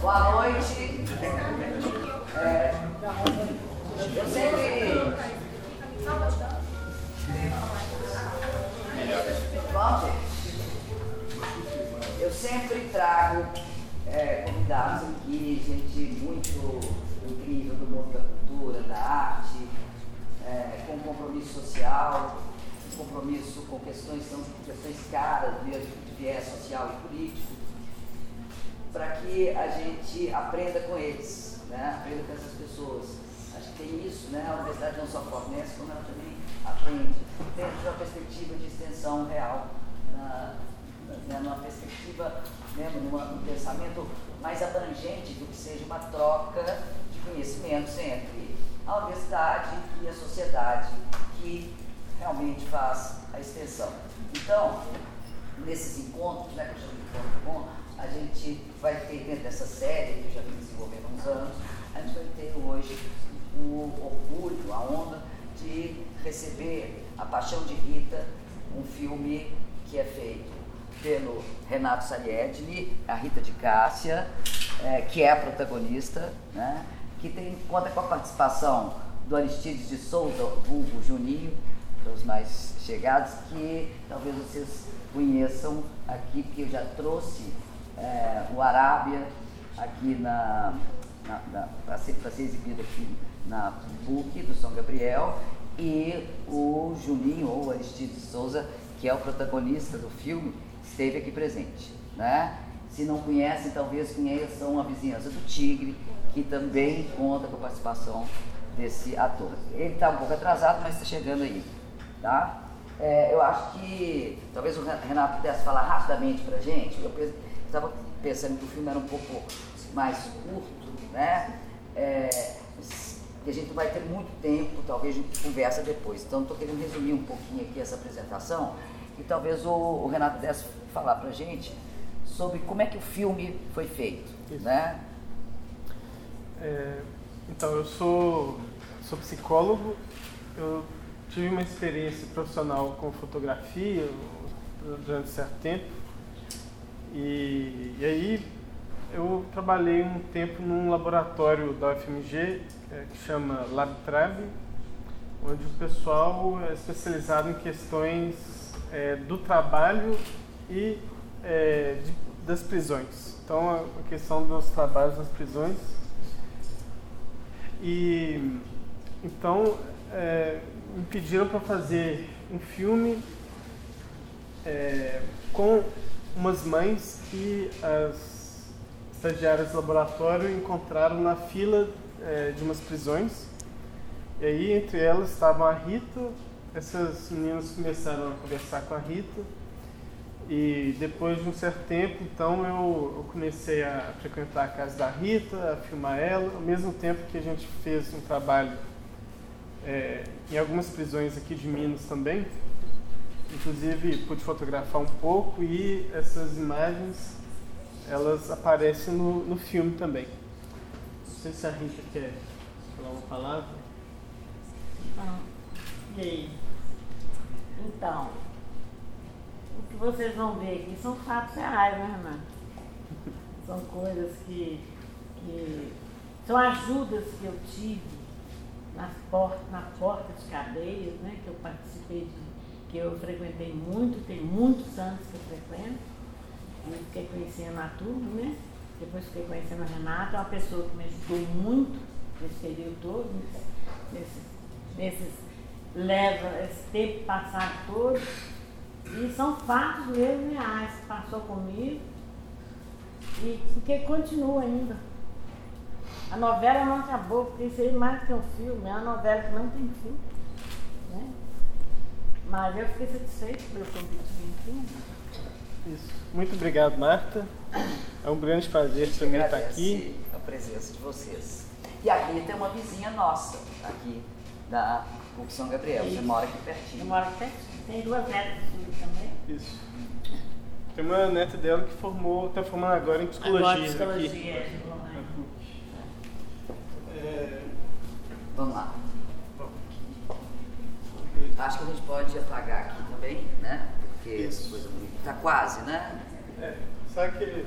Boa noite. É, eu sempre. Eu sempre trago é, convidados aqui, gente muito incrível do mundo da cultura, da arte, é, com compromisso social, compromisso com questões, são questões caras mesmo, de viés social e político, para que a gente aprenda com eles, né? aprenda com essas pessoas. Acho que tem isso, né? a universidade não só fornece, como ela também aprende, dentro de uma perspectiva de extensão real, na, na, numa perspectiva, mesmo, numa, num pensamento mais abrangente do que seja uma troca de conhecimentos entre a universidade e a sociedade que realmente faz a extensão. Então, nesses encontros, né, que eu chamo de encontro bom, a gente vai ter dentro dessa série, que já vem desenvolvendo há uns anos, a gente vai ter hoje o orgulho, a honra de receber A Paixão de Rita, um filme que é feito pelo Renato Saliedni, a Rita de Cássia, é, que é a protagonista, né, que tem, conta com a participação do Aristides de Souza, vulgo Juninho, para os mais chegados, que talvez vocês conheçam aqui, porque eu já trouxe é, o Arábia aqui na, na, na para ser, ser exibido aqui na PUC do São Gabriel, e o Juninho, ou Aristides Souza, que é o protagonista do filme, esteve aqui presente. Né? Se não conhecem, talvez conheçam a vizinhança do Tigre, que também conta com a participação desse ator. Ele está um pouco atrasado, mas está chegando aí. Tá? É, eu acho que talvez o Renato pudesse falar rapidamente para gente. Eu estava pensando que o filme era um pouco mais curto, né? É, que a gente vai ter muito tempo, talvez a gente conversa depois. Então, estou querendo resumir um pouquinho aqui essa apresentação e talvez o, o Renato pudesse falar para a gente sobre como é que o filme foi feito, Isso. né? É, então, eu sou, sou psicólogo, eu tive uma experiência profissional com fotografia durante certo tempo e, e aí eu trabalhei um tempo num laboratório da UFMG é, que chama LabTrave, onde o pessoal é especializado em questões é, do trabalho e é, de, das prisões. Então, a questão dos trabalhos nas prisões. E então é, me pediram para fazer um filme é, com umas mães que as estagiárias do laboratório encontraram na fila é, de umas prisões. E aí, entre elas, estavam a Rita. Essas meninas começaram a conversar com a Rita. E depois de um certo tempo, então, eu, eu comecei a frequentar a casa da Rita, a filmar ela, ao mesmo tempo que a gente fez um trabalho é, em algumas prisões aqui de Minas também. Inclusive, pude fotografar um pouco e essas imagens, elas aparecem no, no filme também. Não sei se a Rita quer falar uma palavra. Ah, e aí? Então, o que vocês vão ver aqui são fatos reais, né, Renato? São coisas que, que são ajudas que eu tive na porta, na porta de cadeias, né, que eu participei de, que eu frequentei muito, tem muitos anos que eu frequento, e fiquei conhecendo a turma, né? Depois fiquei conhecendo a Renata, é uma pessoa que me ajudou muito nesse período todo, nesses, leva esse tempo passado todo. E são fatos mesmo reais que passou comigo e que continua ainda. A novela não acabou, porque isso aí mais que um filme, é uma novela que não tem fim. Né? Mas eu fiquei satisfeito pelo convite de filme. Isso. Muito obrigado, Marta. É um grande prazer também estar aqui. a presença de vocês. E a Rita é uma vizinha nossa, aqui da PUC São Gabriel. Isso. Você mora aqui pertinho. Eu moro aqui pertinho. Tem duas netas também. Isso. Tem uma neta dela que formou, está formando agora em psicologia. Agora, psicologia, aqui. É. É... Vamos lá. Acho que a gente pode apagar aqui também, né? Porque essa coisa está quase, né? É, só que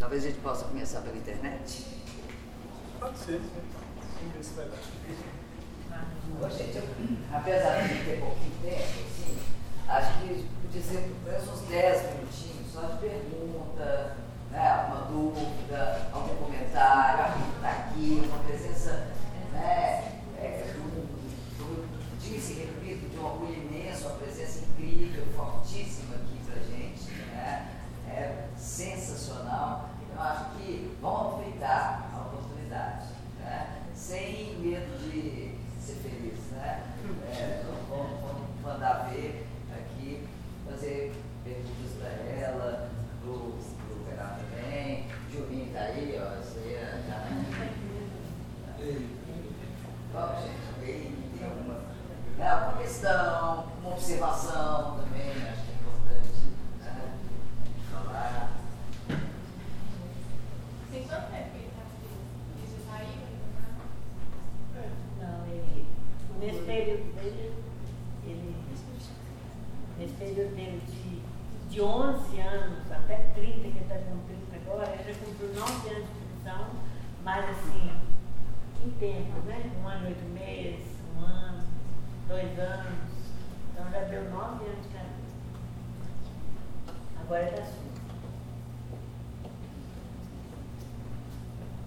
Talvez a gente possa começar pela internet. Pode ser, sim. Vamos ver se vai dar. Ô, gente, eu, apesar de ter pouquinho tempo, assim, acho que podia ser pelo menos uns 10 minutinhos só de pergunta, né, uma dúvida, algum comentário, alguém que está aqui, uma paz. Tempo, né? Um ano e oito meses, um ano, dois anos. Então já deu 9 anos de cadeia. Agora é da sua.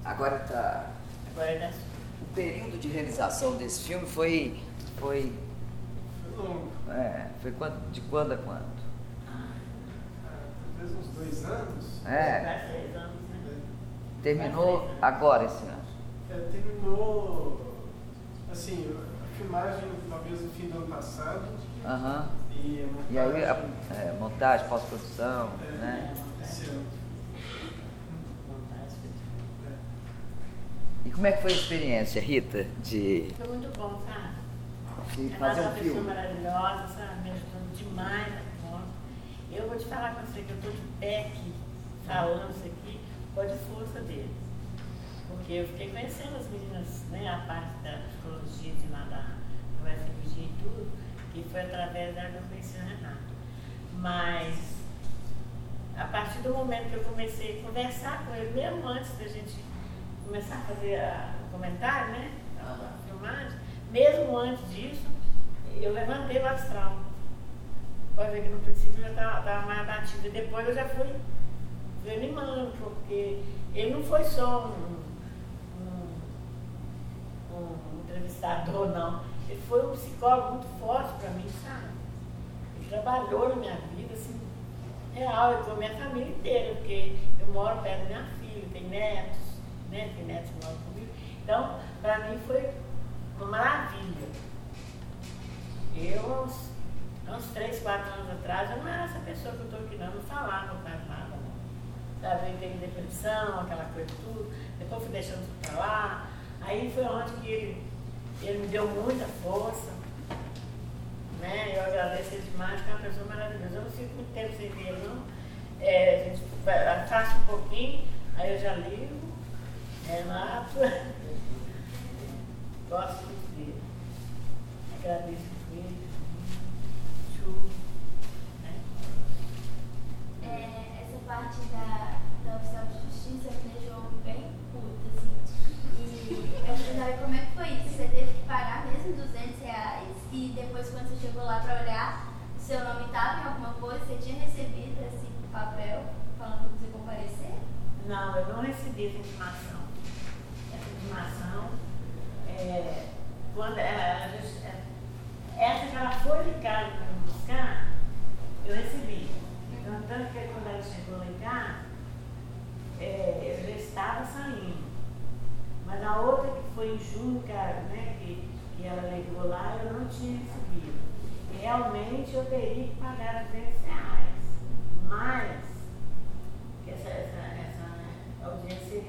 Agora tá. Agora é da sua. O período de realização desse filme foi. Foi. Foi longo. É, foi quando, de quando a quando? Ah, Talvez uns dois anos. É, Quase seis anos, né? terminou agora esse ano. É, terminou, assim, a filmagem talvez no fim do ano passado. Aham. E a E aí, a, montagem, é, montagem, pós-produção, é, né? esse ano. É. E como é que foi a experiência, Rita, de, Foi muito bom, sabe? de É fazer uma um pessoa filme? maravilhosa, sabe? Me ajudando demais na conta. Eu vou te falar com você que eu estou de pé aqui, falando isso aqui, pode força dele. Porque eu fiquei conhecendo as meninas, né, a parte da psicologia de lá da UFMG e tudo, e foi através da que eu conheci o Renato. Mas a partir do momento que eu comecei a conversar com ele, mesmo antes da gente começar a fazer a- o comentário, né? A filmagem, mesmo antes disso, eu levantei o astral. Pode ver que no princípio eu já estava mais abatida. Depois eu já fui, fui animando, porque ele não foi só um, um, entrevistador, não. Ele foi um psicólogo muito forte para mim, sabe? Ele trabalhou na minha vida, assim, real, com a minha família inteira, porque eu moro perto da minha filha, tem netos, né? Tem netos que moram comigo. Então, para mim foi uma maravilha. Eu, uns, uns 3, 4 anos atrás, eu não era essa pessoa que eu estou aqui não, não falava quase nada, não. Sabe, eu entrei depressão, aquela coisa tudo, depois fui deixando isso pra lá. Aí foi onde que ele, ele me deu muita força. Né? Eu agradeço ele demais, que é uma pessoa maravilhosa. Eu não fico muito tempo sem ver ele, não. É, a gente afasta um pouquinho, aí eu já ligo, Renato. Gosto muito dele. Agradeço ele. Chu. Né? É, essa parte da, da oficial de justiça me deixou bem puta, assim. E eu queria saber como é que foi isso. Você teve que pagar mesmo 200 reais e depois quando você chegou lá pra olhar, seu nome estava em alguma coisa, você tinha recebido esse papel falando pra você comparecer? Não, eu não recebi essa intimação. Essa intimação, é, quando ela, é, essa que ela foi ligada para me buscar, eu recebi. Então, tanto que quando ela chegou lá em cá, é, eu já estava saindo. Mas a outra que foi em junho, cara, né, que, que ela ligou lá, eu não tinha recebido. Realmente eu teria que pagar 200 reais. Mas essa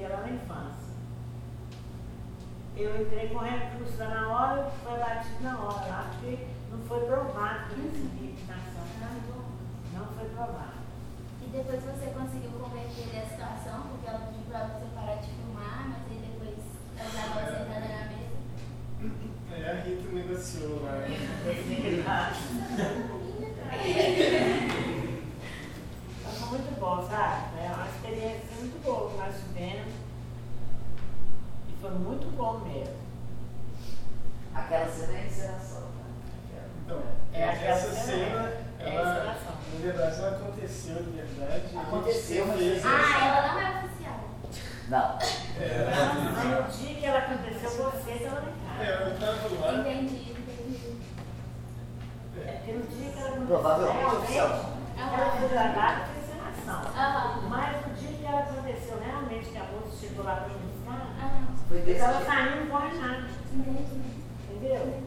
seria lá na infância. Eu entrei com recurso lá na hora, foi batido na hora lá, porque não foi provado que eu recebi intimação. Não foi provado. E depois você conseguiu converter a situação, porque ela pediu pra você parar de filmar, mas aí depois ela já estava sentada na mesa. É, a Rita negociou lá. Então, foi muito bom, sabe? É uma experiência muito boa. foi muito bom mesmo. Aquela cena é encenação, né? Então, É aquela essa cena, cena, é a ela, encenação. na verdade, ela aconteceu de verdade. Aconteceu, mas- fez Ah, ela não é oficial. Não. Mas no dia que ela aconteceu, você estava lá em É, casa. eu tava lá. Entendi, entendi. É porque no dia que ela Provavelmente ela foi gravada e. Aham. Mas no dia que ela aconteceu, realmente, que a moça chegou lá para buscar, Aham. Foi eu estava saindo com a Renata, Entendi. entendeu?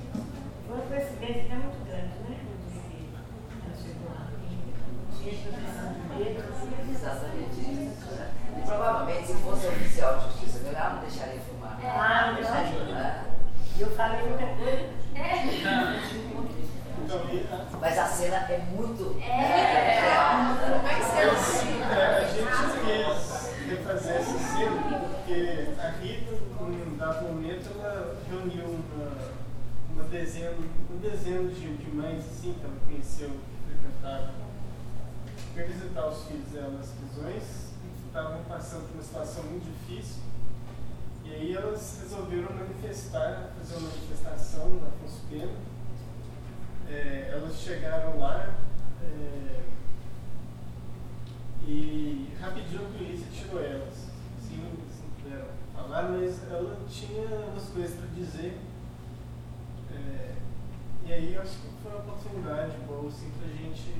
Foi uma coincidência que é muito grande, né? Que ela chegou lá. Tinha medo, assim. Né? E provavelmente, se fosse oficial de justiça ela não deixaria filmar. Ah, não deixaria. Né? E eu falei muita coisa. Então, e Mas a cena é muito É. é, né? É É, a gente quis refazer essa cena porque a Rita, num dado momento, ela reuniu uma, uma dezena, um dezena de, de mães assim, que ela conheceu, que frequentavam, para visitar os filhos dela nas prisões, que estavam passando por uma situação muito difícil. E aí elas resolveram manifestar, fazer uma manifestação na Afonso Pena. É, elas chegaram lá. é, e rapidinho a polícia tirou elas. Sim, eles não puderam falar, mas ela tinha umas coisas para dizer. É, e aí eu acho que foi uma oportunidade boa assim, pra gente.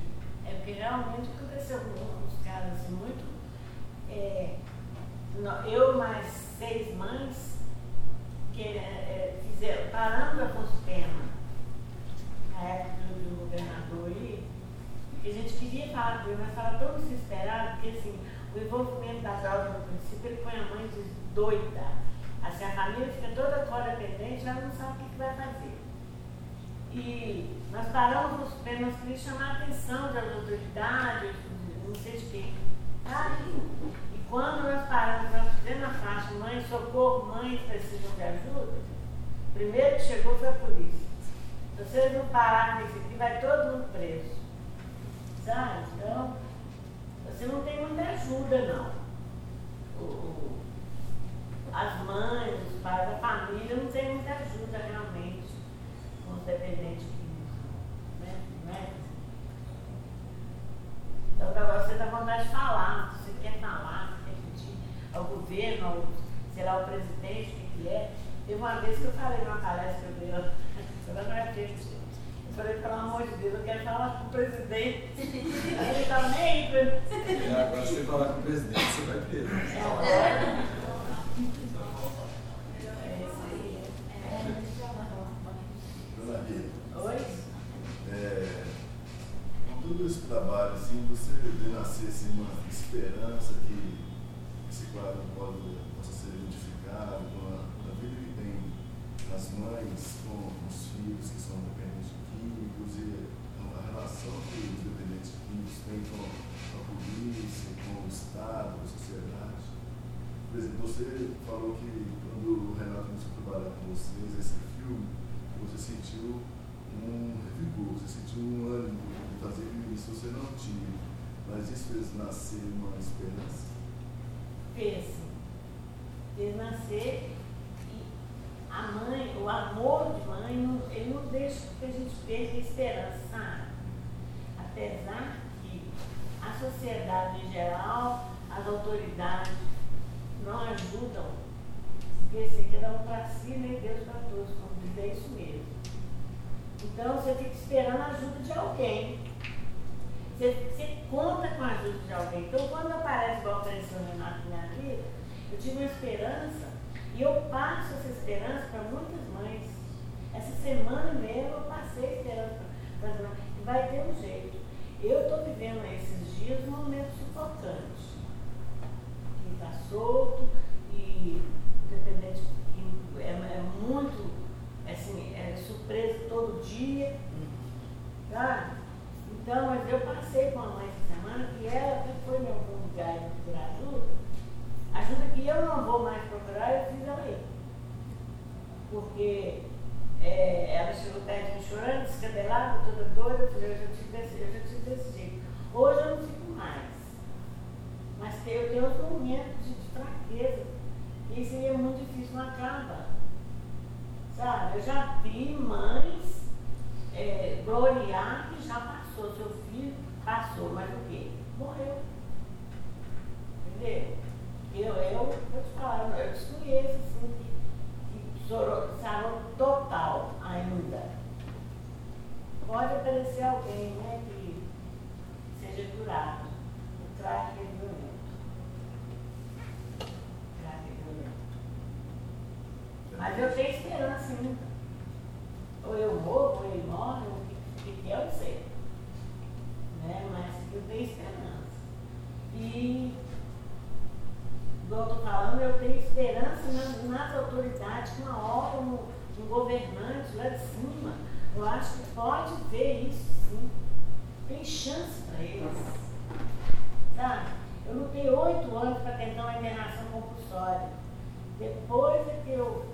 É porque realmente aconteceu com uns caras muito. é, eu mais seis mães que é, fizeram, parando Afonso Pena, na época do, do governador que a gente queria falar com ele, mas estava tão desesperado, porque assim, o envolvimento da jovem no princípio, ele põe a mãe de doida. Assim, a família fica toda codependente, ela não sabe o que, vai fazer. E nós paramos os pés, nós queríamos chamar a atenção das autoridades, não sei de quem. Tá? E quando nós paramos, nós fizemos a faixa, mãe, socorro, mães precisam de ajuda, primeiro que chegou foi a polícia. Se vocês não pararem nisso aqui, vai todo mundo preso. Sabe? Então, você não tem muita ajuda, não. O- as mães, os pais, a família não tem muita ajuda realmente com os dependentes químicos. Né? Não é? Então, agora você dá vontade de falar, você quer falar, se quer pedir ao governo, ao, sei lá, ao presidente, o que é. Teve uma vez que eu falei numa palestra que eu dei agora não é tempo, eu falei, pelo amor de Deus, eu quero falar com o presidente. Aí ele tá nem aí pra É, agora se você falar com o presidente, você vai preso. É isso aí. Dona Rita, Oi? com todo esse trabalho, assim, você vê nascer assim, uma esperança que esse quadro pode, possa ser identificado as mães com os filhos que são dependentes químicos e a relação que os dependentes químicos têm com a polícia, com o Estado, com a sociedade. Por exemplo, você falou que quando o Renato começou a trabalhar com vocês, esse filme, você sentiu um vigor, você sentiu um ânimo de fazer isso, você não tinha. Mas isso fez nascer uma esperança. fez. Fez nascer a mãe, o amor de mãe, não, ele não deixa que a gente perca a esperança, sabe? Apesar que a sociedade em geral, as autoridades não ajudam, porque assim, cada um para si? Deus para todos, como diz, é isso mesmo. Então você fica esperando a ajuda de alguém. Você, você conta com a ajuda de alguém. Então, quando aparece o Renato na minha vida, eu tive uma esperança e eu passo essa esperança para muitas mães. Essa semana mesmo eu passei esperança para as mães. E vai ter um jeito. Eu estou vivendo esses dias um momento sufocante. Que está solto e independente que é, é muito assim, é surpresa todo dia. Sabe? Então, mas eu passei com a mãe essa semana e ela que foi em algum lugar e procurar ajuda. Ajuda que eu não vou mais procurar, eu fiz ela ir. Porque é, ela chegou perto de mim chorando, descabelada, toda doida, eu falei, eu já tive desse, eu já tive desse jeito. Hoje eu não fico mais. Mas eu tenho uns momentos de, de fraqueza. E isso aí é muito difícil. Uma calma Sabe, eu já vi mães é, gloriar que já passou, seu filho passou, mas o quê? Morreu. Entendeu? Eu, eu vou te falar, eu desconheço assim, que, que sarou, sarou total ainda. Pode aparecer alguém né, que seja curado. O traje é violento. O traje é violento. Mas eu tenho esperança ainda. Ou eu morro, ou ele morre, ou o que, que eu sei. Né? Mas eu tenho esperança. E, igual eu estou falando, eu tenho esperança que uma um, um governante lá de cima, eu acho que pode ver isso sim. Tem chance para eles. Sabe? Eu lutei oito anos para tentar uma internação compulsória. Depois é que eu.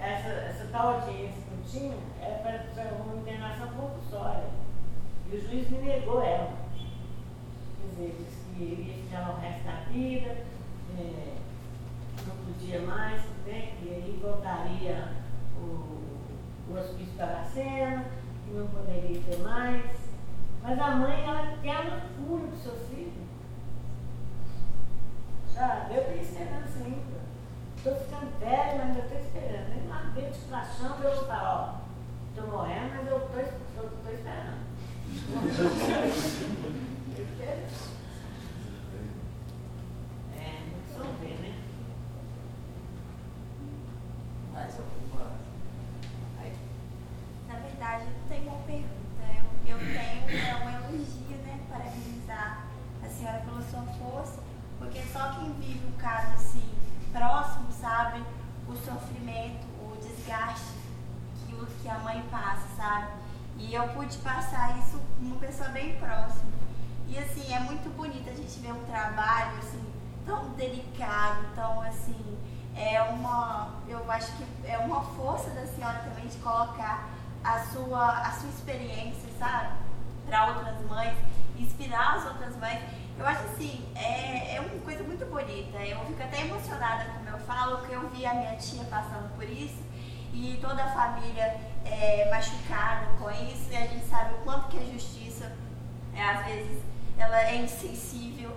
Essa, essa tal audiência que eu tinha era para uma internação compulsória. E o juiz me negou ela. Quer dizer, disse que iria ficar o resto da vida, é, podia mais, né, que aí voltaria o, o hospício cena, que não poderia ter mais. Mas a mãe, ela quer a cura do seu filho. Sabe? Eu tenho esperança ainda. Estou ficando velha, mas eu estou esperando. Nem lá dentro de paixão eu vou falar, ó, estou morrendo, mas eu estou esperando. É, vamos ver, né? Mais alguma? Aí, Na verdade, eu não tenho uma pergunta. Eu, eu tenho é, um elogio, né? Parabenizar a senhora pela sua força, porque só quem vive um caso assim, próximo, sabe? O sofrimento, o desgaste que, o- que a mãe passa, sabe? E eu pude passar isso com uma pessoa bem próxima. E assim, é muito bonito a gente ver um trabalho assim, tão delicado, tão assim, é uma, eu acho que é uma força da senhora também de colocar a sua, a sua experiência, sabe? Para outras mães, inspirar as outras mães. Eu acho assim, é, é uma coisa muito bonita. Eu fico até emocionada quando eu falo, porque eu vi a minha tia passando por isso e toda a família é, machucada com isso, e a gente sabe o quanto que a justiça, é, às vezes, ela é insensível.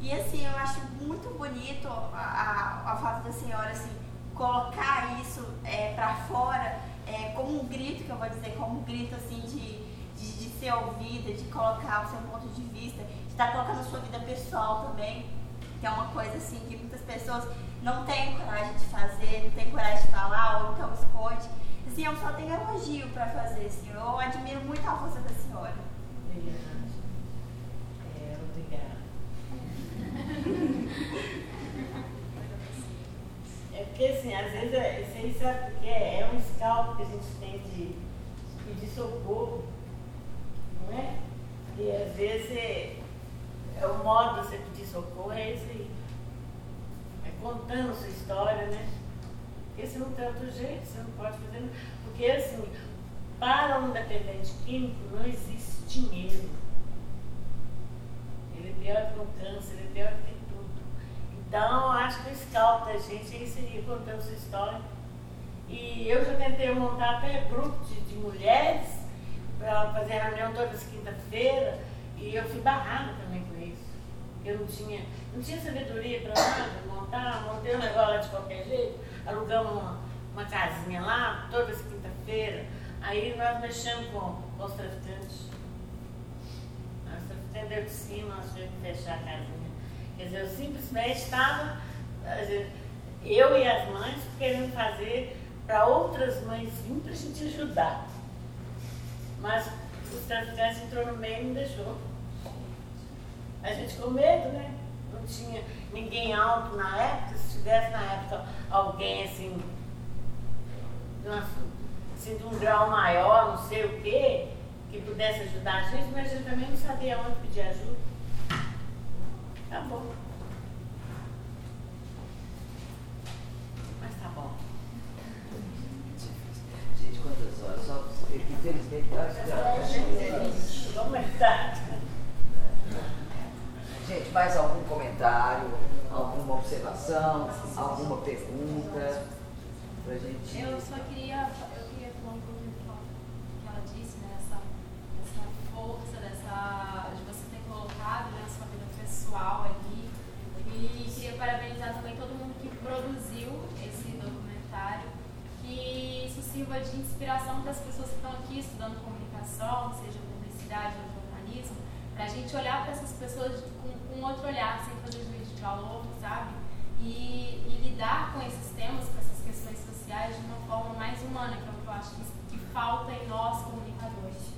E assim, eu acho muito bonito a, a, a fato da senhora assim, colocar isso é, para fora é, como um grito, que eu vou dizer, como um grito assim de, de, de ser ouvida, de colocar o seu ponto de vista, de estar colocando a sua vida pessoal também, que é uma coisa assim que muitas pessoas não têm coragem de fazer, não têm coragem de falar, ou então esconde. Assim, eu só tenho elogio para fazer, assim, eu admiro muito a força da senhora. Obrigada. É, obrigada. É porque assim, às vezes é, que é? Um escalpo que a gente tem de pedir socorro, não é? E às vezes é, é o modo de você pedir socorro é esse aí. É contando a sua história, né? Porque se não tem outro jeito, você não pode fazer nada. Porque assim, para um dependente químico não existe dinheiro. Ele é pior que um câncer, ele é pior que. Então, acho que o scalp da gente é isso aí, contando sua história. E eu já tentei montar até grupo de, de mulheres para fazer reunião todas quinta-feira e eu fui barrada também com isso. Eu não tinha, não tinha sabedoria para nada, montar, montei um negócio lá de qualquer jeito, alugamos uma, uma casinha lá, todas quinta-feira. Aí nós mexemos com, com os traficantes. Nós traficantes de cima, nós tivemos que fechar a casinha. Quer dizer, eu simplesmente estava, eu e as mães querendo fazer para outras mães virem para a gente ajudar. Mas os traficantes entrou no meio e não deixou. A gente com medo, né? Não tinha ninguém alto na época. Se tivesse na época alguém assim, assim, de um grau maior, não sei o quê, que pudesse ajudar a gente, mas a gente também não sabia onde pedir ajuda. Tá bom. Mas tá bom. gente, quantas horas? Só, infelizmente, tá Vamos entrar. Gente, mais algum comentário? Alguma observação? Alguma pergunta? pra gente. Eu só queria, eu queria falar um pouquinho do que ela disse, né? Essa, essa força dessa, de você ter colocado né, a sua vida pessoal ali. E queria parabenizar também todo mundo que produziu esse documentário. Que isso sirva de inspiração para as pessoas que estão aqui estudando comunicação, seja publicidade ou jornalismo, para a gente olhar para essas pessoas com, com outro olhar, sem fazer juízo de valor, sabe? E, e lidar com esses temas, com essas questões sociais de uma forma mais humana, que é o que eu acho que, que falta em nós comunicadores.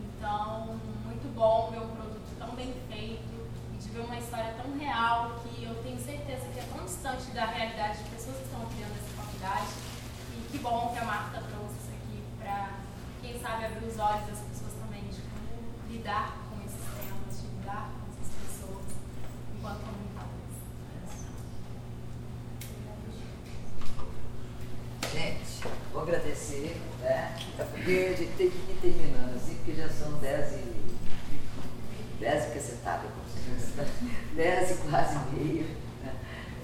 Então, muito bom ver um produto tão bem feito e de ver uma história tão real que eu tenho certeza que é tão distante da realidade de pessoas que estão criando essa faculdade. E que bom que a Marta trouxe isso aqui para, quem sabe, abrir os olhos das pessoas também de como lidar com esses temas, de lidar com essas pessoas enquanto comunicadores. Gente, vou agradecer, né? Porque a gente tem que ir terminando assim, porque já são 10 e. 10 e cacetada, como se diz, né? 10 e quase meio, né?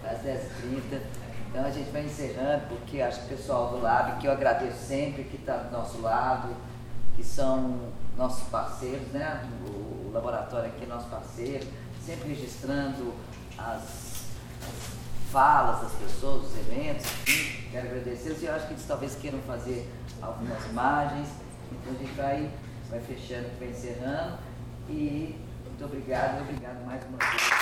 quase 10 e 30. Então a gente vai encerrando, porque acho que o pessoal do Lab, que eu agradeço sempre, que está do nosso lado, que são nossos parceiros, né? O, laboratório aqui é nosso parceiro, sempre registrando as, as falas das pessoas, os eventos, quero agradecê-los e eu acho que eles talvez queiram fazer algumas imagens, então a gente vai, vai fechando, vai encerrando e muito obrigado, obrigado mais uma vez.